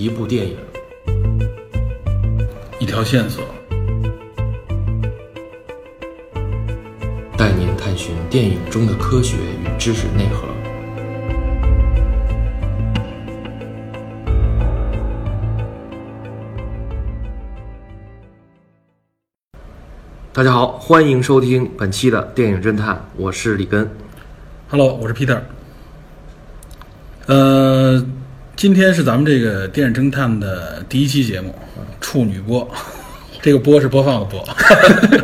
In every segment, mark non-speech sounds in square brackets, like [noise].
一部电影，一条线索，带您探寻电影中的科学与知识内核。大家好，欢迎收听本期的电影侦探，我是李根。Hello，我是 Peter。呃，今天是咱们这个电影侦探的第一期节目，处女播。[laughs] 这个播是播放的播。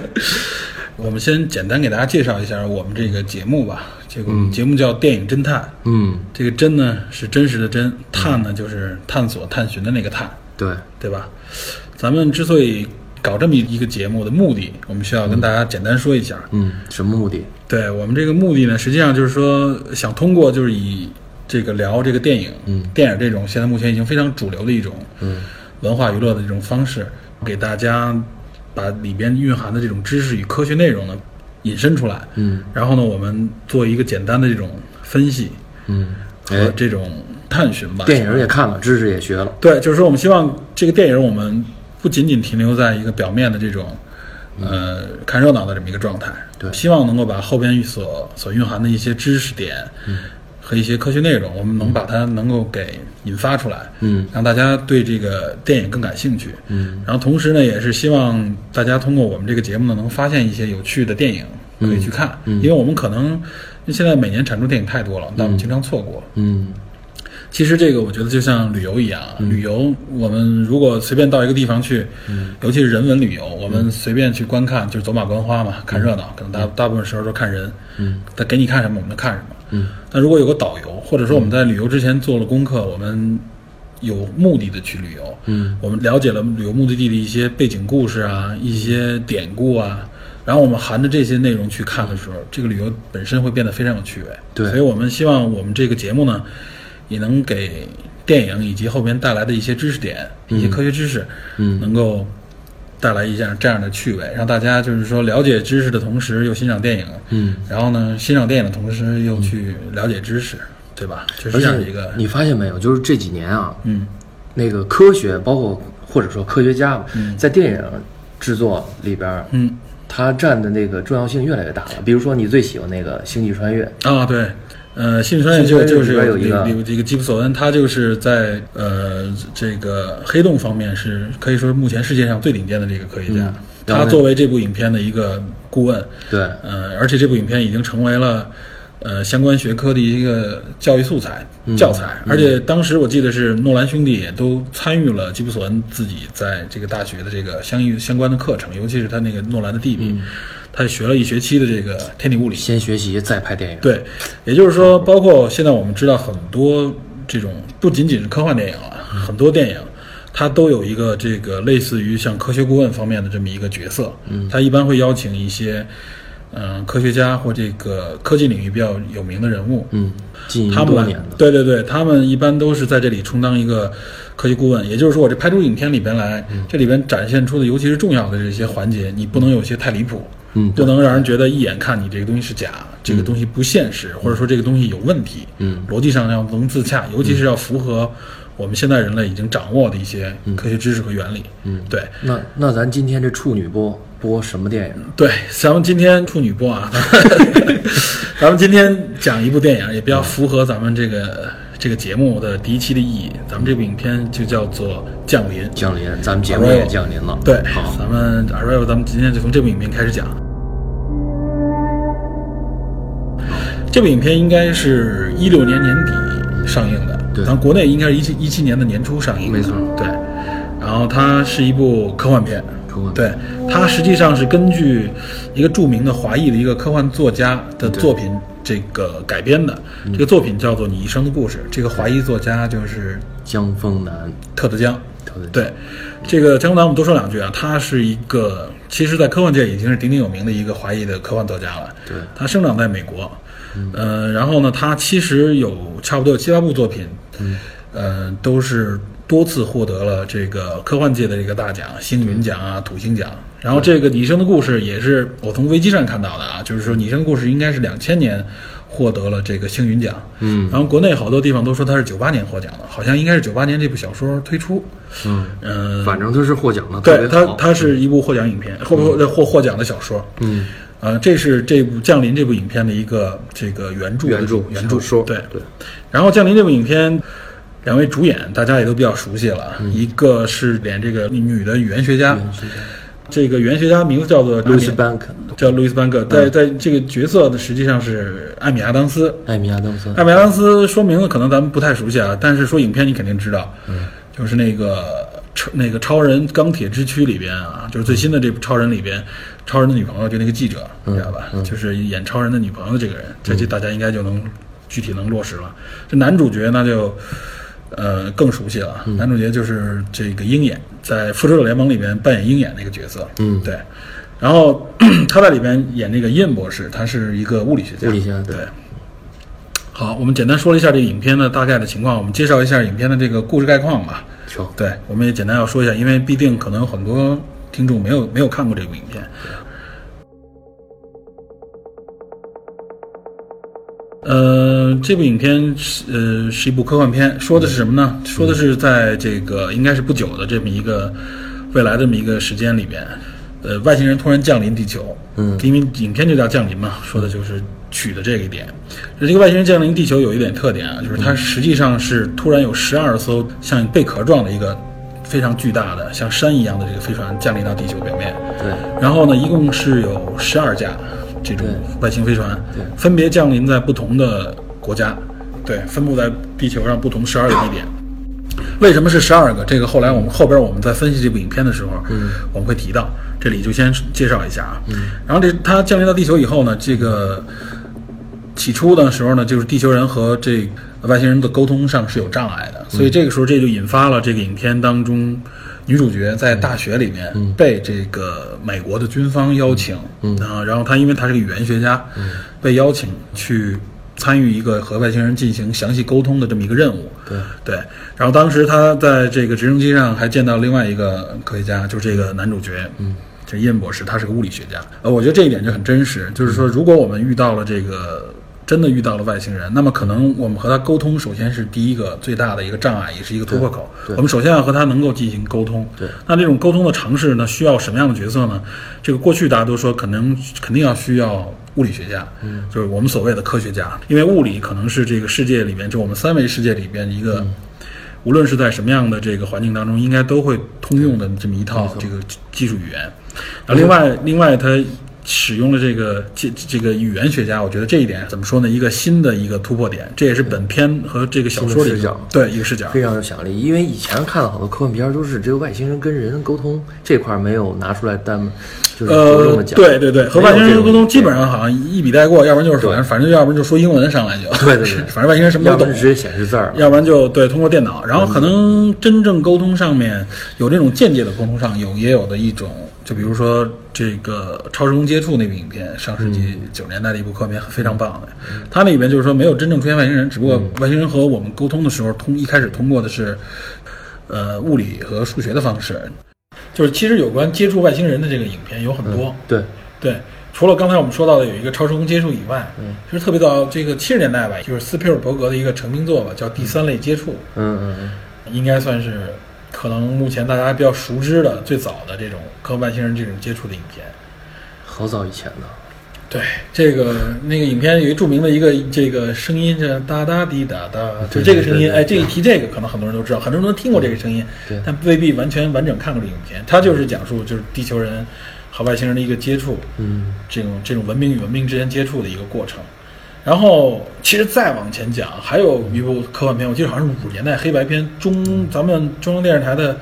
[laughs] 我们先简单给大家介绍一下我们这个节目吧。这个节目叫《电影侦探》，嗯，这个“侦”呢是真实的“真”，“探”呢就是探索、探寻的那个“探对，”，对吧？咱们之所以搞这么一个节目的目的，我们需要跟大家简单说一下。嗯，什么目的？对我们这个目的呢，实际上就是说，想通过就是以这个聊这个电影，嗯电影这种现在目前已经非常主流的一种嗯文化娱乐的这种方式，给大家把里边蕴含的这种知识与科学内容呢引申出来，嗯然后呢，我们做一个简单的这种分析嗯，和，这种探寻吧。电影也看了，知识也学了。对，就是说我们希望这个电影我们不仅仅停留在一个表面的这种，呃，看热闹的这么一个状态，对希望能够把后边所所蕴含的一些知识点和一些科学内容，我们能把它能够给引发出来，嗯。让大家对这个电影更感兴趣。嗯。然后同时呢，也是希望大家通过我们这个节目呢，能发现一些有趣的电影可以去看，嗯。因为我们可能现在每年产出电影太多了，但我们经常错过。嗯其实这个我觉得就像旅游一样，啊，旅游我们如果随便到一个地方去，尤其是人文旅游，我们随便去观看，就是走马观花嘛，看热闹，可能大大部分时候都看人，嗯，他给你看什么我们就看什么。嗯。但如果有个导游，或者说我们在旅游之前做了功课，我们有目的的去旅游，嗯。我们了解了旅游目的地的一些背景故事啊，一些典故啊，然后我们含着这些内容去看的时候，这个旅游本身会变得非常有趣味。对。所以我们希望我们这个节目呢，也能给电影以及后边带来的一些知识点、一些科学知识，嗯。能够带来一下这样的趣味，让大家就是说了解知识的同时又欣赏电影，嗯。然后呢，欣赏电影的同时又去了解知识，对吧？就是这样一个，你发现没有，就是这几年啊，嗯。那个科学，包括或者说科学家吧，在电影制作里边儿，嗯。它占的那个重要性越来越大了。比如说，你最喜欢那个《星际穿越》，啊，对，呃，《新穿越》新穿越就就是有有这个基普索恩，他就是在呃这个黑洞方面是可以说是目前世界上最顶尖的这个科学家。他作为这部影片的一个顾问，对，呃，而且这部影片已经成为了呃相关学科的一个教育素材、教材。而且当时我记得是诺兰兄弟也都参与了基普索恩自己在这个大学的这个相应相关的课程，尤其是他那个诺兰的弟弟，他学了一学期的这个天体物理。先学习再拍电影。对，也就是说，包括现在我们知道很多这种不仅仅是科幻电影了，很多电影它都有一个这个类似于像科学顾问方面的这么一个角色。嗯，他一般会邀请一些嗯、科学家或这个科技领域比较有名的人物。嗯，近他们对对对，他们一般都是在这里充当一个科技顾问，也就是说，我这拍出影片里边来，嗯这里边展现出的，尤其是重要的这些环节，你不能有些太离谱，嗯不能让人觉得一眼看你这个东西是假，这个东西不现实，或者说这个东西有问题，嗯，逻辑上要能自洽，尤其是要符合我们现在人类已经掌握的一些科学知识和原理，嗯，对。那那咱今天这处女播播什么电影？[laughs] 对，咱们今天处女播啊，[laughs] 咱们今天讲一部电影，也比较符合咱们这个这个节目的第一期的意义。咱们这部影片就叫做《降临》。降临，咱们节目也降临了。对，好，咱们 Arrival，咱们今天就从这部影片开始讲。这部影片应该是一六年年底上映的，对。咱国内应该是一七一七年的年初上映的，没错。对，然后它是一部科幻片，科幻对，它实际上是根据一个著名的华裔的一个科幻作家的作品这个改编的。嗯。这个作品叫做《你一生的故事》，这个华裔作家就是江枫南，特德·江。特别对，这个江南我们多说两句啊，他是一个其实，在科幻界已经是鼎鼎有名的一个华裔的科幻作家了。对。他生长在美国，呃，然后呢，他其实有差不多有七八部作品，嗯，呃，都是多次获得了这个科幻界的这个大奖，星云奖啊、土星奖。然后这个《你一生的故事》也是我从维基上看到的啊，就是说《你一生的故事》应该是两千年获得了这个星云奖。嗯然后国内好多地方都说他是九八年获奖的，好像应该是九八年这部小说推出。嗯，嗯、反正他是获奖的，对他他是一部获奖影片，获获获获奖的小说。嗯呃，这是这部《降临》这部影片的一个这个原著原著原著说对对，然后《降临》这部影片，两位主演大家也都比较熟悉了，嗯一个是演这个女的语言学家，这个语言学家名字叫做路易斯·班克，叫路易斯班克，在在这个角色的实际上是艾米亚当斯。艾米亚当斯，艾米亚当斯说名字可能咱们不太熟悉啊，但是说影片你肯定知道，嗯。就是那个超那个超人钢铁之躯里边啊，就是最新的这部超人里边，超人的女朋友就那个记者，你知道吧？就是演超人的女朋友的这个人，这这大家应该就能具体能落实了。这男主角那就呃更熟悉了，男主角就是这个鹰眼，在复仇者联盟里面扮演鹰眼那个角色，嗯对。然后 [clears throat] 他在里边演那个印博士，他是一个物理学家，物理学家对对。好，我们简单说了一下这个影片的大概的情况，我们介绍一下影片的这个故事概况吧。行，对，我们也简单要说一下，因为必定可能有很多听众没有没有看过这部影片。呃，这部影片是呃是一部科幻片，说的是什么呢？说的是在这个应该是不久的这么一个未来这么一个时间里边，呃，外星人突然降临地球，嗯，因为影片就叫降临嘛，说的就是取的这个一点。这个外星人降临地球有一点特点啊，就是它实际上是突然有十二艘像贝壳状的一个非常巨大的像山一样的这个飞船降临到地球表面，对，然后呢，一共是有十二架这种外星飞船，分别降临在不同的国家，对，分布在地球上不同十二个地点。为什么是十二个？这个后来我们后边我们在分析这部影片的时候，嗯，我们会提到，这里就先介绍一下啊。嗯，然后这它降临到地球以后呢，这个起初的时候呢，就是地球人和这外星人的沟通上是有障碍的，所以这个时候这就引发了这个影片当中女主角在大学里面被这个美国的军方邀请，啊，然后她因为她是个语言学家，被邀请去参与一个和外星人进行详细沟通的这么一个任务。对。对，然后当时她在这个直升机上还见到另外一个科学家，就是这个男主角，嗯，这伊恩博士，他是个物理学家。呃，我觉得这一点就很真实，就是说，如果我们遇到了这个。真的遇到了外星人，那么可能我们和他沟通，首先是第一个最大的一个障碍，也是一个突破口。我们首先要和他能够进行沟通。对，那这种沟通的尝试呢，需要什么样的角色呢？这个过去大家都说，可能肯定要需要物理学家，嗯，就是我们所谓的科学家，因为物理可能是这个世界里面，就我们三维世界里边一个。无论是在什么样的这个环境当中，应该都会通用的这么一套这个技术语言。啊，另外，另外它使用了这个这这个语言学家，我觉得这一点怎么说呢？一个新的一个突破点，这也是本片和这个小说里对一个视角。非常有想象力。因为以前看了好多科幻片，都是只有外星人跟人沟通这块儿没有拿出来单，就是着重呃的，讲。对对对，和外星人沟通基本上上好像一笔带过，要不然就是反正反正要不然就说英文上来就，对对对 [laughs] 反正外星人什么都懂要不然就。直接显示字儿。要不然就对通过电脑，然后可能真正沟通上面有这种间接的沟通上有也有的一种，就比如说这个《超时空接触》那部影片，上世纪九十年代的一部科幻片，非常棒的。它那里边就是说没有真正出现外星人，只不过外星人和我们沟通的时候，通一开始通过的是呃物理和数学的方式。就是其实有关接触外星人的这个影片有很多，对，对，除了刚才我们说到的有一个超时空接触以外，嗯，其实特别到这个七十年代吧，就是斯皮尔伯格的一个成名作吧，叫《第三类接触嗯嗯嗯，》，应该算是可能目前大家比较熟知的最早的这种和外星人这种接触的影片。好早以前的。对，这个那个影片有一著名的一个这个声音是哒哒滴哒哒，就这个声音，哎，这一提这个，可能很多人都知道，很多人都听过这个声音，对但未必完全完整看过这个影片。它就是讲述就是地球人和外星人的一个接触，嗯，这种这种文明与文明之间接触的一个过程。然后，其实再往前讲，还有一部科幻片，我记得好像是五十年代黑白片，中咱们中央电视台的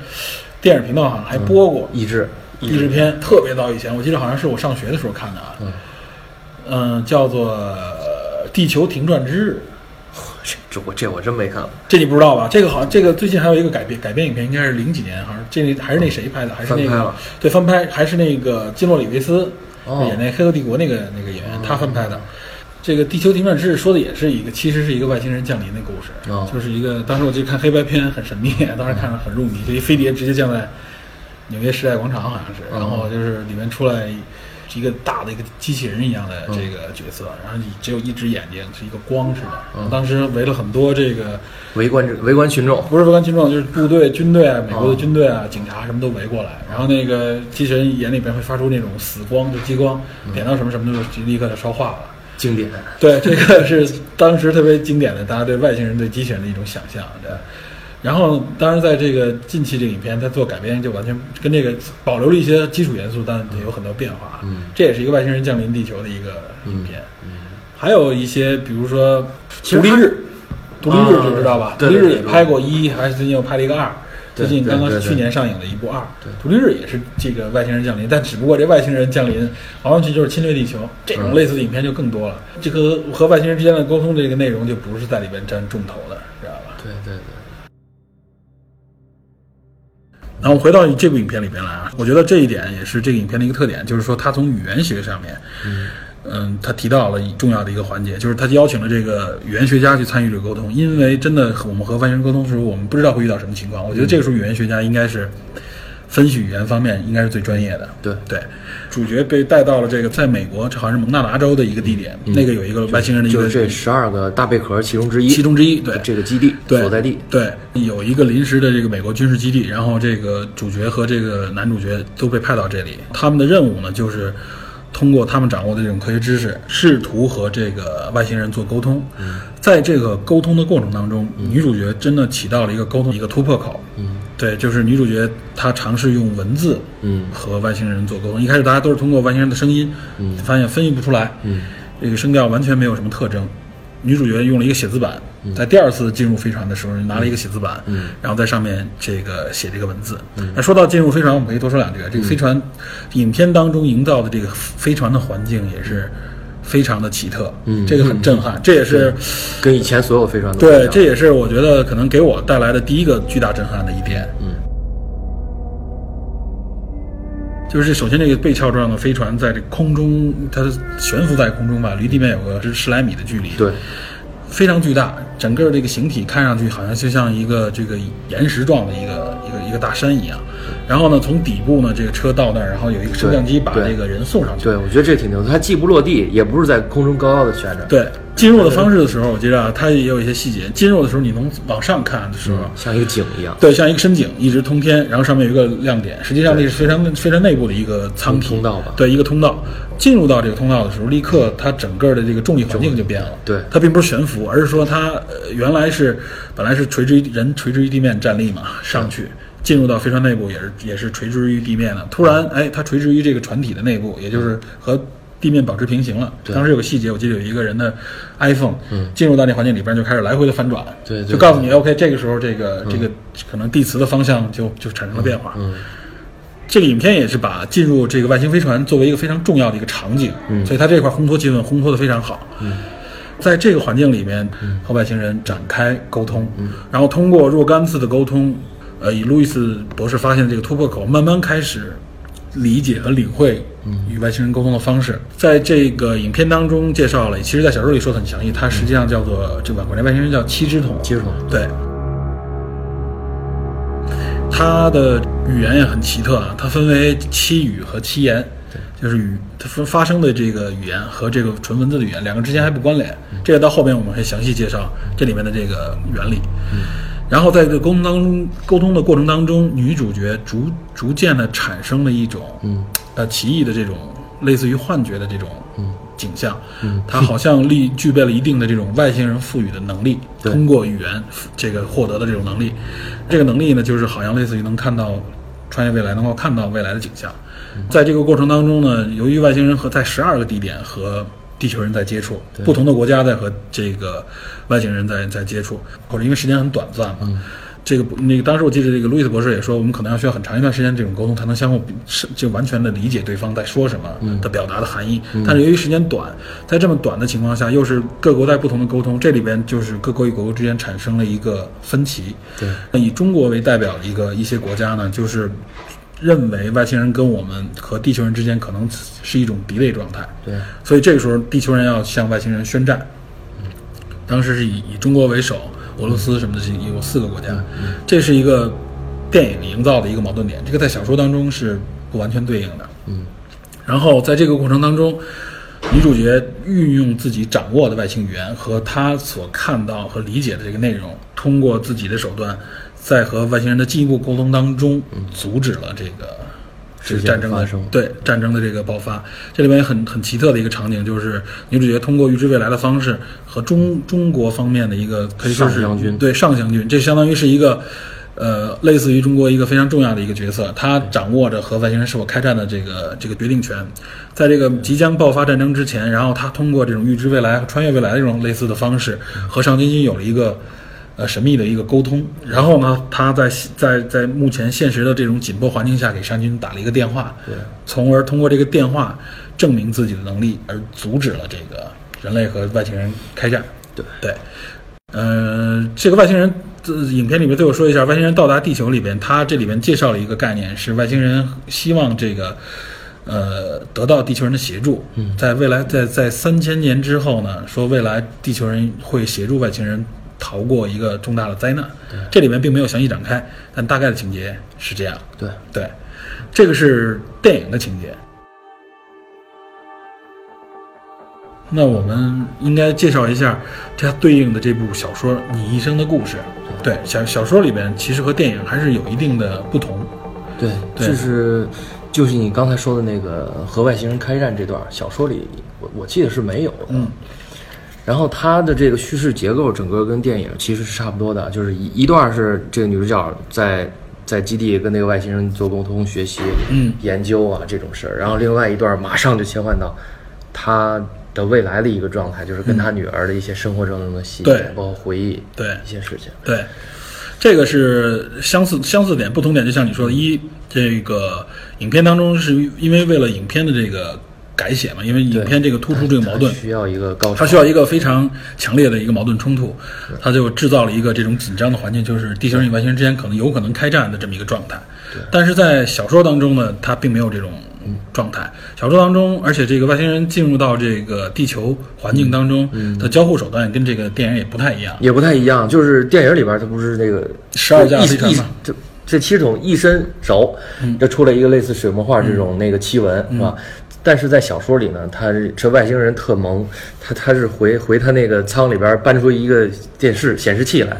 电影频道好像还播过益智，译制片，特别早以前，我记得好像是我上学的时候看的啊。嗯嗯，叫做呃《地球停转之日》，这这我这我真没看过。这你不知道吧？这个好像这个最近还有一个改编改编影片，应该是零几年，好像这还是那谁拍的，还是那个对翻拍，还是那个基诺里维斯、哦演那《黑客帝国》那个那个演员，他翻拍的。这个《地球停转之日》说的也是一个，其实是一个外星人降临的故事，哦就是一个当时我就看黑白片很神秘，当时看着很入迷，就一飞碟直接降在纽约时代广场好像是，然后就是里面出来一个大的一个机器人一样的这个角色，然后只有一只眼睛，是一个光似的。当时围了很多这个围观围观群众，不是围观群众，就是部队、军队啊，美国的军队啊、警察什么都围过来。然后那个机器人眼里边会发出那种死光，就激光，点到什么什么就立刻就烧化了。经典，对，这个是当时特别经典的，大家对外星人对机器人的一种想象，对。然后，当然，在这个近期这个影片，它做改编就完全跟这个保留了一些基础元素，但也有很多变化。嗯，这也是一个外星人降临地球的一个影片。嗯，还有一些，比如说《独立日》，独立日就知道吧？独立日也拍过一，还是最近又拍了一个二。最近刚刚对对对去年上映的一部二，对独立日也是这个外星人降临，但只不过这外星人降临完完全就是侵略地球，这种嗯类似的影片就更多了。这个和外星人之间的沟通这个内容就不是在里边占重头的，知道吧？对对对，然后回到这部影片里边来啊，我觉得这一点也是这个影片的一个特点，就是说它从语言学上面，嗯，他提到了一重要的一个环节，就是他邀请了这个语言学家去参与这个沟通，因为真的我们和外星人沟通的时候，我们不知道会遇到什么情况。我觉得这个时候语言学家应该是分析语言方面应该是最专业的。对对，主角被带到了这个在美国，这好像是蒙大拿州的一个地点，那个有一个外星人的一个就是这十二个大贝壳其中之一，其中之一，对，这个基地对所在地，对，有一个临时的这个美国军事基地，然后这个主角和这个男主角都被派到这里，他们的任务呢就是通过他们掌握的这种科学知识，试图和这个外星人做沟通。在这个沟通的过程当中，女主角真的起到了一个沟通一个突破口。嗯，对，就是女主角她尝试用文字，嗯和外星人做沟通。一开始大家都是通过外星人的声音，嗯发现分析不出来，嗯这个声调完全没有什么特征。女主角用了一个写字板，在第二次进入飞船的时候，拿了一个写字板，嗯然后在上面这个写这个文字。那说到进入飞船，我们可以多说两句。这个飞船，影片当中营造的这个飞船的环境也是非常的奇特，嗯这个很震撼。这也是跟以前所有飞船都对，这也是我觉得可能给我带来的第一个巨大震撼的一点。嗯就是首先这个被壳状的飞船在这空中，它悬浮在空中吧，离地面有个十十来米的距离，对，非常巨大，整个这个形体看上去好像就像一个这个岩石状的一个一个大山一样。然后呢，从底部呢，这个车到那儿，然后有一个升降机把这个人送上去。对，我觉得这挺牛的，它既不落地，也不是在空中高高的悬着，对，进入的方式的时候，我记得啊，它也有一些细节。进入的时候，你能往上看的时候，像一个井一样，对，像一个深井，一直通天，然后上面有一个亮点。实际上，那是非常非常内部的一个舱体通道吧对，一个通道。进入到这个通道的时候，立刻它整个的这个重力环境就变了。对它并不是悬浮，而是说它呃原来是本来是垂直于人垂直于地面站立嘛，上去。进入到飞船内部也是也是垂直于地面的，突然哎，它垂直于这个船体的内部，也就是和地面保持平行了。当时有个细节，我记得有一个人的 iPhone 进入到那环境里边就开始来回的翻转，对对。就告诉你 OK，这个时候这个这个可能地磁的方向就就产生了变化。嗯。这个影片也是把进入这个外星飞船作为一个非常重要的一个场景，嗯。所以它这块烘托气氛烘托的非常好。嗯。在这个环境里面和外星人展开沟通，嗯。然后通过若干次的沟通，呃，以路易斯博士发现的这个突破口，慢慢开始理解和领会与外星人沟通的方式。在这个影片当中介绍了，其实在小说里说的很详细，它实际上叫做这个管这外星人叫七只桶。七只桶对，它的语言也很奇特啊，它分为七语和七言，就是语它分发生的这个语言和这个纯文字的语言两个之间还不关联。这个到后边我们会详细介绍这里面的这个原理。然后在这个沟通当中，沟通的过程当中，女主角逐逐渐的产生了一种嗯。呃奇异的这种类似于幻觉的这种嗯景象，嗯。她好像立具备了一定的这种外星人赋予的能力，[laughs] 通过语言这个获得的这种能力，这个能力呢，就是好像类似于能看到穿越未来，能够看到未来的景象。在这个过程当中呢，由于外星人和在十二个地点和地球人在接触，不同的国家在和这个外星人在在接触，或者因为时间很短暂嘛。这个不那个当时我记得这个路易斯博士也说，我们可能要需要很长一段时间这种沟通，才能相互是就完全的理解对方在说什么的表达的含义。但是由于时间短，在这么短的情况下，又是各国在不同的沟通，这里边就是各国与国之间产生了一个分歧。对，那以中国为代表的一个一些国家呢，就是认为外星人跟我们和地球人之间可能是一种敌对状态。对，所以这个时候地球人要向外星人宣战。当时是以以中国为首，俄罗斯什么的是有四个国家，这是一个电影营造的一个矛盾点。这个在小说当中是不完全对应的。嗯，然后在这个过程当中，女主角运用自己掌握的外星语言和她所看到和理解的这个内容，通过自己的手段，在和外星人的进一步沟通当中，阻止了这个。这个战争的发生。对战争的这个爆发，这里面很很奇特的一个场景，就是女主角通过预知未来的方式和中中国方面的一个可以说是上将军。对上将军，这相当于是一个呃类似于中国一个非常重要的一个角色，他掌握着和外星人是否开战的这个这个决定权，在这个即将爆发战争之前，然后他通过这种预知未来和穿越未来的这种类似的方式，和上将军有了一个。呃，神秘的一个沟通，然后呢，他在在在目前现实的这种紧迫环境下，给山军打了一个电话，对，从而通过这个电话证明自己的能力，而阻止了这个人类和外星人开战。对。对，呃，这个外星人，这影片里面最后说一下，外星人到达地球里边，他这里面介绍了一个概念，是外星人希望这个。呃，得到地球人的协助，嗯。在未来，在在三千年之后呢，说未来地球人会协助外星人逃过一个重大的灾难。这里面并没有详细展开，但大概的情节是这样。对，对，这个是电影的情节。那我们应该介绍一下它对应的这部小说《你一生的故事》。对，小小说里边其实和电影还是有一定的不同。对，对就是就是你刚才说的那个和外星人开战这段小说里，我我记得是没有的。嗯，然后它的这个叙事结构整个跟电影其实是差不多的，就是一一段是这个女主角在在基地跟那个外星人做沟通、学习、嗯研究啊这种事儿，然后另外一段马上就切换到她的未来的一个状态，就是跟她女儿的一些生活当中的细节，对。包括回忆。对。一些事情。对，这个是相似相似点，不同点就像你说的，一这个影片当中是因为为了影片的这个改写嘛，因为影片这个突出这个矛盾它，需要一个高潮，它需要一个非常强烈的一个矛盾冲突，它就制造了一个这种紧张的环境，就是地球人与外星人之间可能有可能开战的这么一个状态。但是在小说当中呢，它并没有这种状态。小说当中，而且这个外星人进入到这个地球环境当中的交互手段跟这个电影也不太一样。也不太一样，就是电影里边它不是那个十二架飞船嘛这这七种一伸手，就出来一个类似水墨画这种那个七纹，是吧？但是在小说里呢，他这外星人特萌，他他是回回他那个舱里边搬出一个电视显示器来，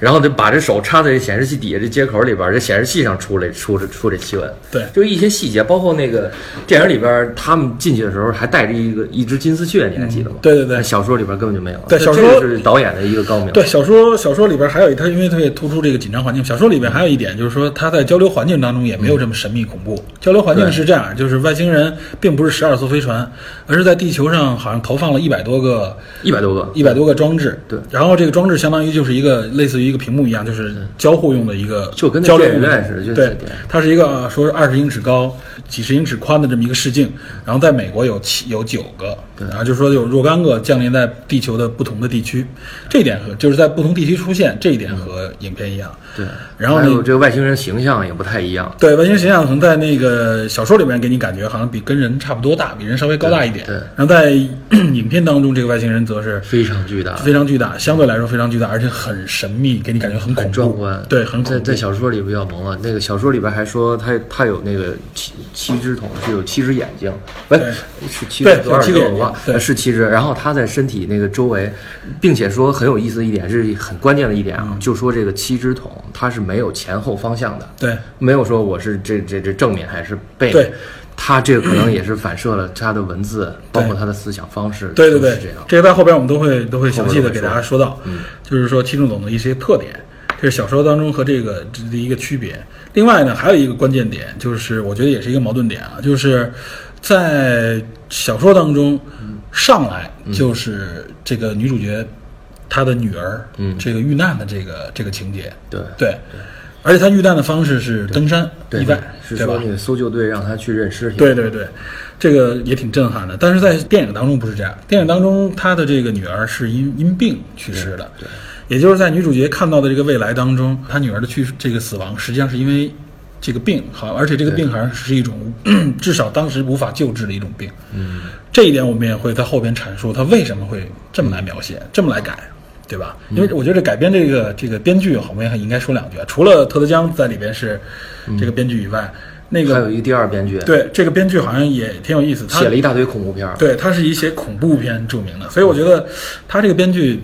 然后就把这手插在这显示器底下这接口里边，这显示器上出来出这出这七纹，对就一些细节，包括那个电影里边他们进去的时候还带着一个一只金丝雀，你还记得吗？对对对小说里边根本就没有。对小说这是导演的一个高明。对小说，小说里边还有一，他因为特别突出这个紧张环境。小说里边还有一点就是说，他在交流环境当中也没有这么神秘恐怖。交流环境是这样，就是外星人并不是十二艘飞船，而是在地球上好像投放了一百多个一百多个，一百多个装置。对然后这个装置相当于就是一个类似于一个屏幕一样，就是交互用的一个就跟那交流电影用的院似的就对它是一个说是二十英尺高、几十英尺宽的这么一个视镜，然后在美国有七有九个，然后就是说有若干个降临在地球的不同的地区，这一点和就是在不同地区出现，这一点和影片一样。对，然后你还有这个外星人形象也不太一样。对外星人形象可能在那个小说里面给你感觉好像比跟人差不多大，比人稍微高大一点。对对然后在 [clears throat] 影片当中，这个外星人则是非常巨大，非常巨大，相对来说非常巨大，而且很神秘，给你感觉很恐很怖，壮观。对，很恐在怖。在小说里比较萌了。那个小说里边还说他他有那个七七只桶，是有七只眼睛，不是是七对只多少有七个眼睛只我忘了，对呃是七只。然后他在身体那个周围，并且说很有意思的一点，是很关键的一点啊，就说这个七只桶它是没有前后方向的，对没有说我是这这这正面还是背面对。他这个可能也是反射了他的文字，包括他的思想方式，对对对。是这样，。这个在后边我们都会都会详细的给大家说到，嗯，就是说七种总的一些特点，这是小说当中和这个这的一个区别。另外呢，还有一个关键点，就是我觉得也是一个矛盾点啊，就是在小说当中上来就是这个女主角她的女儿，嗯。这个遇难的这个这个情节，对。对，而且他遇难的方式是登山对意外，是说？那个搜救队让他去认尸体，对对对，这个也挺震撼的。但是在电影当中不是这样，电影当中他的这个女儿是因因病去世的，对，也就是在女主角看到的这个未来当中，她女儿的去这个死亡实际上是因为这个病，好，而且这个病好像是一种 [clears throat] 至少当时无法救治的一种病。嗯，这一点我们也会在后边阐述他为什么会这么来描写，这么来改。对吧？因为我觉得改编这个这个编剧，我们也应该说两句啊。除了特德·江在里边是这个编剧以外，那个还有一个第二编剧，对这个编剧好像也挺有意思，他写了一大堆恐怖片。对，他是以写恐怖片著名的，所以我觉得他这个编剧，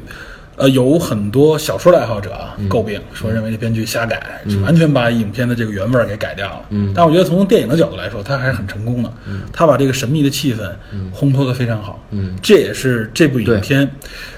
呃，有很多小说的爱好者啊嗯诟病，说认为这编剧瞎改，是完全把影片的这个原味儿给改掉了。嗯但我觉得从电影的角度来说，他还是很成功的。嗯他把这个神秘的气氛烘托得非常好。嗯，这也是这部影片，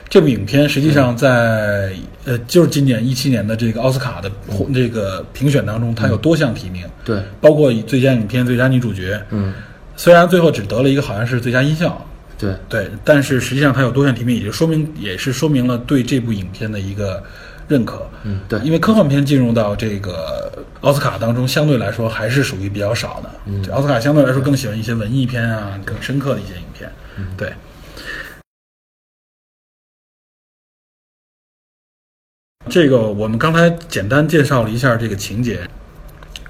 这部影片实际上在呃，就是今年一七年的这个奥斯卡的嗯这个评选当中，它有多项提名，对，包括以最佳影片、最佳女主角。嗯，虽然最后只得了一个好像是最佳音效，对，对，但是实际上它有多项提名，也就说明也是说明了对这部影片的一个认可。嗯，对，因为科幻片进入到这个奥斯卡当中，相对来说还是属于比较少的。嗯，奥斯卡相对来说更喜欢一些文艺片啊，更深刻的一些影片。嗯对。这个我们刚才简单介绍了一下这个情节。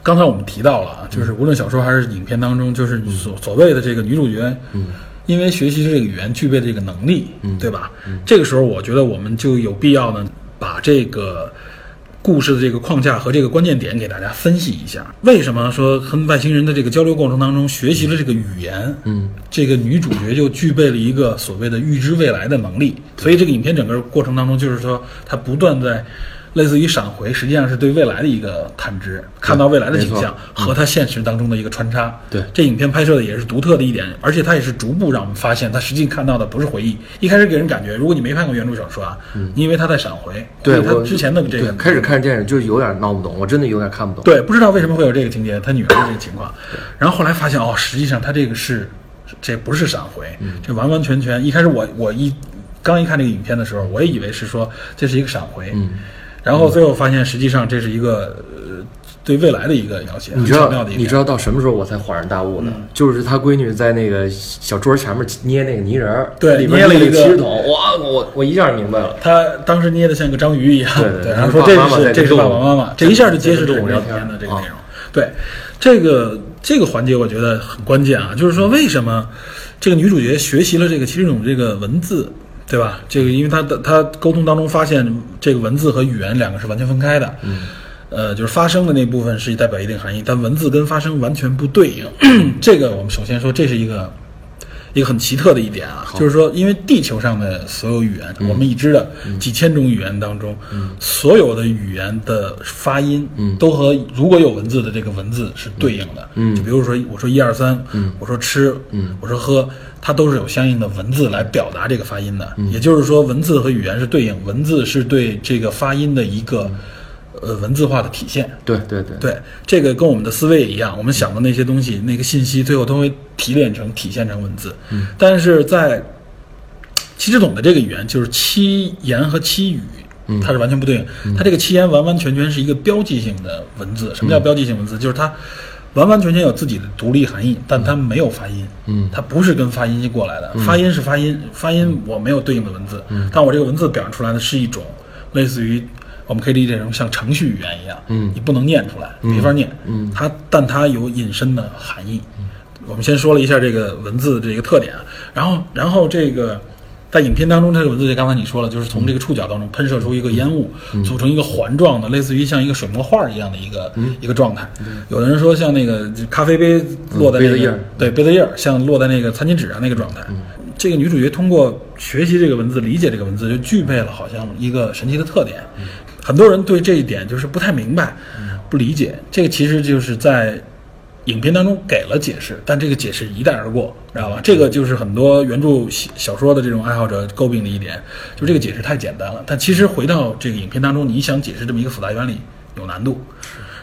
刚才我们提到了啊，就是无论小说还是影片当中，就是所所谓的这个女主角，嗯，因为学习这个语言具备的这个能力，嗯。对吧？这个时候，我觉得我们就有必要呢，把这个故事的这个框架和这个关键点给大家分析一下。为什么说和外星人的这个交流过程当中学习了这个语言？嗯，这个女主角就具备了一个所谓的预知未来的能力。所以这个影片整个过程当中，就是说她不断在。类似于闪回，实际上是对未来的一个探知，看到未来的景象和他现实当中的一个穿插。对这影片拍摄的也是独特的一点，而且它也是逐步让我们发现，他实际看到的不是回忆。一开始给人感觉，如果你没看过原著小说啊，你以为他在闪回，嗯对我因为她之前的这个对开始看电影就有点闹不懂，我真的有点看不懂。对，不知道为什么会有这个情节，他女儿的这个情况，然后后来发现哦，实际上他这个是，这不是闪回，这完完全全。一开始我我一刚一看这个影片的时候，我也以为是说这是一个闪回，嗯，然后最后发现实际上这是一个呃对未来的一个描写，你知道。你知道到什么时候我才恍然大悟呢？就是他闺女在那个小桌前面捏那个泥人儿，对里面捏了一个哇，我我一下明白了。他当时捏的像个章鱼一样，对对对然后说这是这是爸爸妈妈，这一下就揭示这个影在跟动物聊天的这个啊内容。对，这个这个环节我觉得很关键啊，就是说为什么这个女主角学习了这个七种这个文字，对吧？这个因为他的他沟通当中发现这个文字和语言两个是完全分开的，嗯。呃，就是发声的那部分是代表一定含义，但文字跟发声完全不对应。[clears throat] 这个我们首先说，这是一个一个很奇特的一点啊，就是说，因为地球上的所有语言，我们已知的几千种语言当中，所有的语言的发音，都和如果有文字的这个文字是对应的。就比如说我说一二三，我说吃，我说喝，它都是有相应的文字来表达这个发音的。也就是说，文字和语言是对应，文字是对这个发音的一个呃文字化的体现。对对对，对，这个跟我们的思维也一样，我们想的那些东西，那个信息，最后都会提炼成、体现成文字。嗯，但是在七只桶的这个语言，就是七言和七语，它是完全不对应。它这个七言完完全全是一个标记性的文字。什么叫标记性文字？就是它完完全全有自己的独立含义，但它没有发音。嗯，它不是跟发音过来的，发音是发音，发音我没有对应的文字，但我这个文字表现出来的是一种类似于。我们可以理解成像程序语言一样，嗯你不能念出来，没法念，嗯它但它有隐身的含义。我们先说了一下这个文字的这个特点啊，然后然后这个在影片当中，这个文字就刚才你说了，就是从这个触角当中喷射出一个烟雾，组成一个环状的，类似于像一个水墨画一样的一个、一个状态。有的人说像那个咖啡杯落在那个、杯子印儿对杯子印儿，像落在那个餐巾纸上那个状态。这个女主角通过学习这个文字，理解这个文字，就具备了好像一个神奇的特点。很多人对这一点就是不太明白，不理解。这个其实就是在影片当中给了解释，但这个解释一带而过，知道吧？这个就是很多原著小小说的这种爱好者诟病的一点，就这个解释太简单了。但其实回到这个影片当中，你想解释这么一个复杂原理有难度。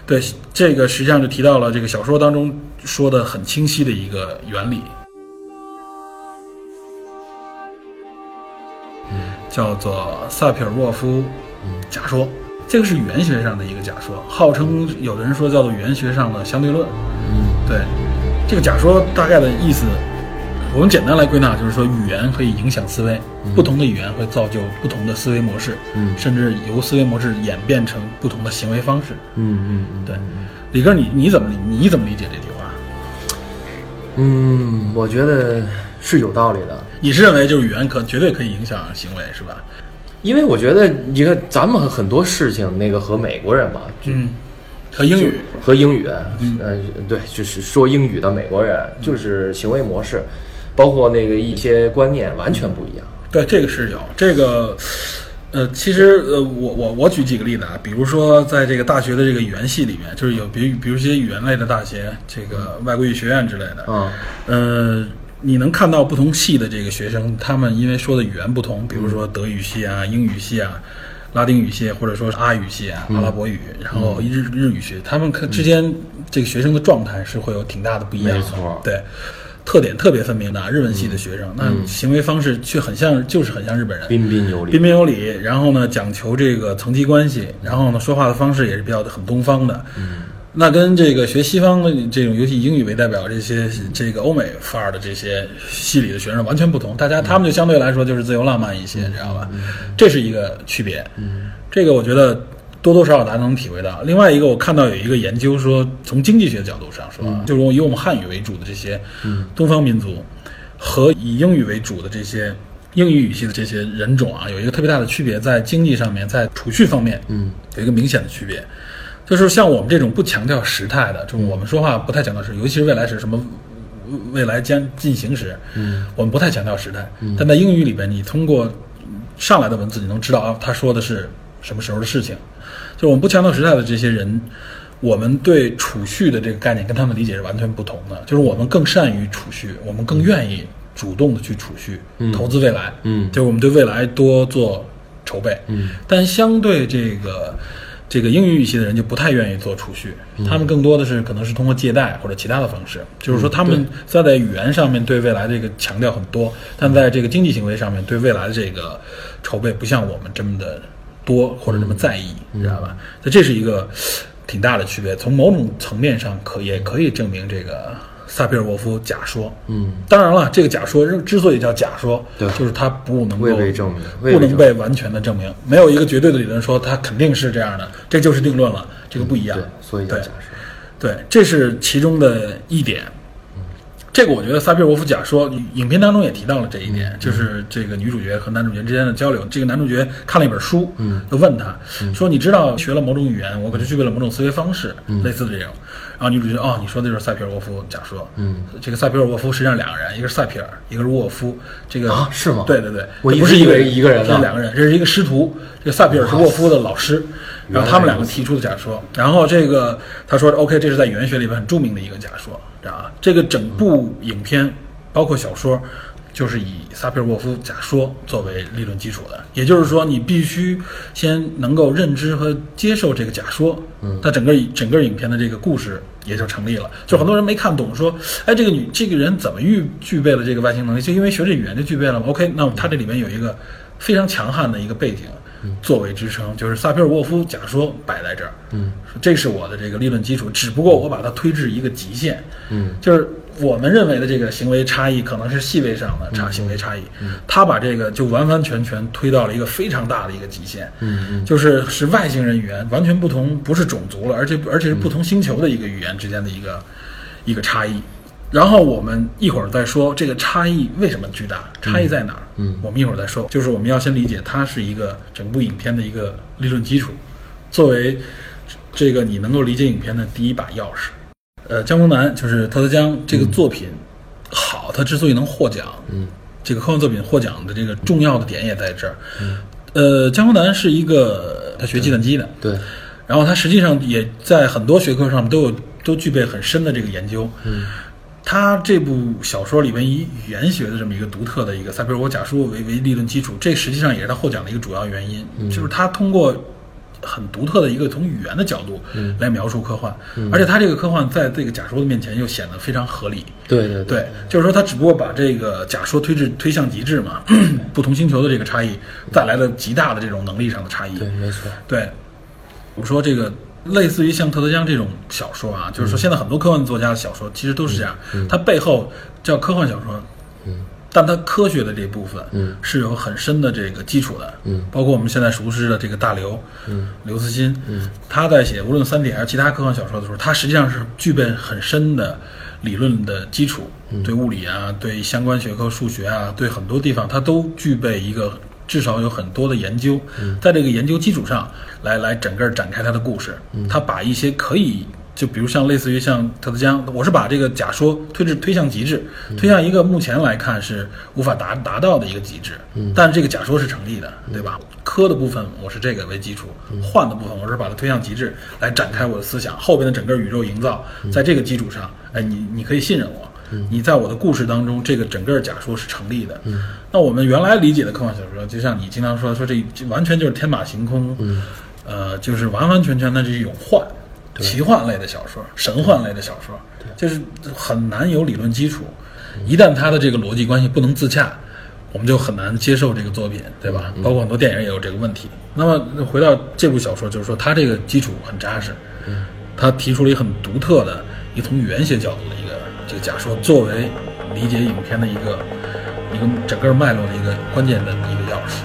对，这个实际上就提到了这个小说当中说的很清晰的一个原理，叫做萨皮尔沃夫假说。这个是语言学上的一个假说，号称有的人说叫做语言学上的相对论。嗯对，这个假说大概的意思，我们简单来归纳，就是说语言可以影响思维，不同的语言会造就不同的思维模式，嗯甚至由思维模式演变成不同的行为方式。嗯嗯嗯，对，李哥，你你怎么理你怎么理解这句话？嗯，我觉得是有道理的，你是认为就是语言可绝对可以影响行为，是吧？因为我觉得你看咱们很多事情，那个和美国人嘛，就嗯和英语。和英语，呃，对，就是说英语的美国人，就是行为模式，包括那个一些观念完全不一样。对，这个是有这个，呃，其实呃，我我我举几个例子啊，比如说在这个大学的这个语言系里面，就是有比比如一些语言类的大学，这个外国语学院之类的，嗯。呃，你能看到不同系的这个学生，他们因为说的语言不同，比如说德语系啊、英语系啊、拉丁语系，或者说是阿语系啊、阿拉伯语，然后日日语系，他们看之间这个学生的状态是会有挺大的不一样的。没错对。特点特别分明的啊日文系的学生，那行为方式却很像，就是很像日本人，彬彬有礼彬彬有礼，然后呢讲求这个层级关系，然后呢说话的方式也是比较很东方的。嗯，那跟这个学西方的这种，尤其以英语为代表这些这个欧美范儿的这些系里的学生完全不同。大家他们就相对来说就是自由浪漫一些，知道吧？这是一个区别。嗯，这个我觉得。多多少少大家能体会到。另外一个，我看到有一个研究说，从经济学角度上说，就是以我们汉语为主的这些东方民族，和以英语为主的这些英语语系的这些人种啊，有一个特别大的区别，在经济上面，在储蓄方面，嗯，有一个明显的区别。就是像我们这种不强调时态的，就是我们说话不太强调时，尤其是未来时什么未来将进行时，嗯，我们不太强调时态。嗯但在英语里边，你通过上来的文字，你能知道啊，他说的是什么时候的事情。就我们不强调时态的这些人，我们对储蓄的这个概念跟他们理解是完全不同的。就是我们更善于储蓄，我们更愿意主动的去储蓄，投资未来。嗯就是我们对未来多做筹备。嗯，但相对这个这个英语语系的人就不太愿意做储蓄，嗯他们更多的是可能是通过借贷或者其他的方式。就是说，他们在在语言上面对未来这个强调很多，但在这个经济行为上面对未来的这个筹备不像我们这么的多或者这么在意，你知道吧？那这是一个挺大的区别。从某种层面上可也可以证明这个萨皮尔沃夫假说。嗯，当然了，这个假说之所以叫假说，对就是它不能够未被证明不能被完全的证明，没有一个绝对的理论说它肯定是这样的，这就是定论了，这个不一样。对，所以叫对假设。对，这是其中的一点。这个我觉得萨皮尔沃夫假说，影片当中也提到了这一点，就是这个女主角和男主角之间的交流。这个男主角看了一本书，嗯，就问他说：“你知道学了某种语言，我可就具备了某种思维方式，类似的这种。”然后女主角哦，你说的就是塞皮尔沃夫假说。嗯，这个塞皮尔沃夫实际上两个人，一个是塞皮尔，一个是沃夫。这个啊是吗对对对，我不是一个人是两个人，这是一个师徒。这个塞皮尔是沃夫的老师，然后他们两个提出的假说。然后这个他说，OK，这是在语言学里边很著名的一个假说，知道吧？这个整部影片包括小说。就是以萨皮尔沃夫假说作为理论基础的，也就是说，你必须先能够认知和接受这个假说，嗯，那整个整个影片的这个故事也就成立了。就很多人没看懂，说，哎，这个女这个人怎么预具备了这个外星能力？就因为学这语言就具备了吗？OK，那么他这里面有一个非常强悍的一个背景作为支撑，就是萨皮尔沃夫假说摆在这儿，嗯，这是我的这个理论基础，只不过我把它推至一个极限，嗯，就是我们认为的这个行为差异可能是细微上的差行为差异，他把这个就完完全全推到了一个非常大的一个极限，嗯嗯。就是是外星人语言完全不同，不是种族了，而且而且是不同星球的一个语言之间的一个一个差异。然后我们一会儿再说这个差异为什么巨大，差异在哪儿？嗯我们一会儿再说。就是我们要先理解它是一个整部影片的一个理论基础，作为这个你能够理解影片的第一把钥匙。呃，江峰南就是特德·江这个作品好，他之所以能获奖，嗯，这个科幻作品获奖的这个重要的点也在这儿。呃，江峰南是一个他学计算机的，对，然后他实际上也在很多学科上都有都具备很深的这个研究。嗯，他这部小说里边以语言学的这么一个独特的一个塞皮尔沃假说为为理论基础，这实际上也是他获奖的一个主要原因，就是他通过很独特的一个从语言的角度来描述科幻，而且他这个科幻在这个假说的面前又显得非常合理。对对对，就是说他只不过把这个假说推至推向极致嘛，[clears throat] 不同星球的这个差异带来了极大的这种能力上的差异。对，没错。对，我说这个类似于像特德·江这种小说啊，就是说现在很多科幻作家的小说其实都是这样，它背后叫科幻小说，嗯，但它科学的这部分，嗯，是有很深的这个基础的，嗯，包括我们现在熟知的这个大刘，嗯，刘慈欣，嗯，他在写无论《三体》还是其他科幻小说的时候，他实际上是具备很深的理论的基础，对物理啊，对相关学科数学啊，对很多地方他都具备一个至少有很多的研究，在这个研究基础上来来整个展开他的故事。他把一些可以，就比如像类似于像特德·江，我是把这个假说推至推向极致，推向一个目前来看是无法达达到的一个极致。但是这个假说是成立的，对吧？科的部分我是这个为基础，幻的部分我是把它推向极致来展开我的思想。后边的整个宇宙营造，在这个基础上，哎，你你可以信任我。你在我的故事当中，这个整个假说是成立的。那我们原来理解的科幻小说，就像你经常说说这完全就是天马行空，呃，就是完完全全的这种幻、奇幻类的小说、神幻类的小说，就是很难有理论基础。一旦它的这个逻辑关系不能自洽，我们就很难接受这个作品，对吧？包括很多电影也有这个问题。那么回到这部小说，就是说它这个基础很扎实，它提出了一个很独特的，一个从语言学角度。这个假说作为理解影片的一个一个整个脉络的一个关键的一个钥匙。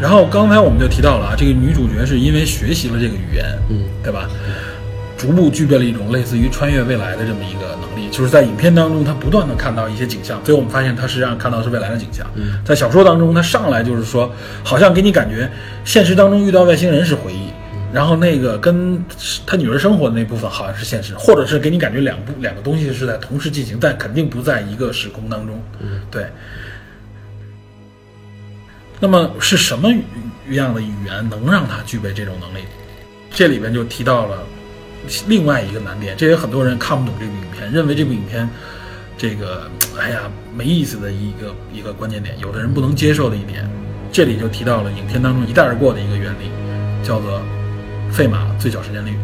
然后刚才我们就提到了啊，这个女主角是因为学习了这个语言，嗯，对吧？逐步具备了一种类似于穿越未来的这么一个能力，就是在影片当中，她不断的看到一些景象，最后我们发现她实际上看到的是未来的景象。在小说当中，她上来就是说，好像给你感觉现实当中遇到外星人是回忆。然后那个跟他女儿生活的那部分好像是现实，或者是给你感觉两部两个东西是在同时进行，但肯定不在一个时空当中。对。那么是什么样的语言能让他具备这种能力？这里边就提到了另外一个难点，这也很多人看不懂这部影片，认为这部影片这个哎呀没意思的一个一个关键点，有的人不能接受的一点，这里就提到了影片当中一带而过的一个原理，叫做。费马最小时间率。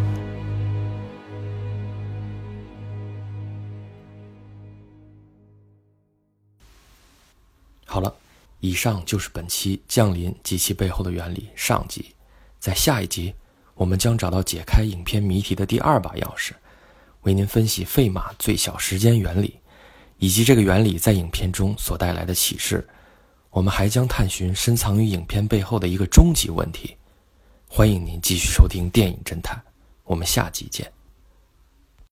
好了，以上就是本期降临及其背后的原理上集。在下一集，我们将找到解开影片谜题的第二把钥匙，为您分析费马最小时间原理，以及这个原理在影片中所带来的启示。我们还将探寻深藏于影片背后的一个终极问题。欢迎您继续收听《电影侦探》，我们下集见。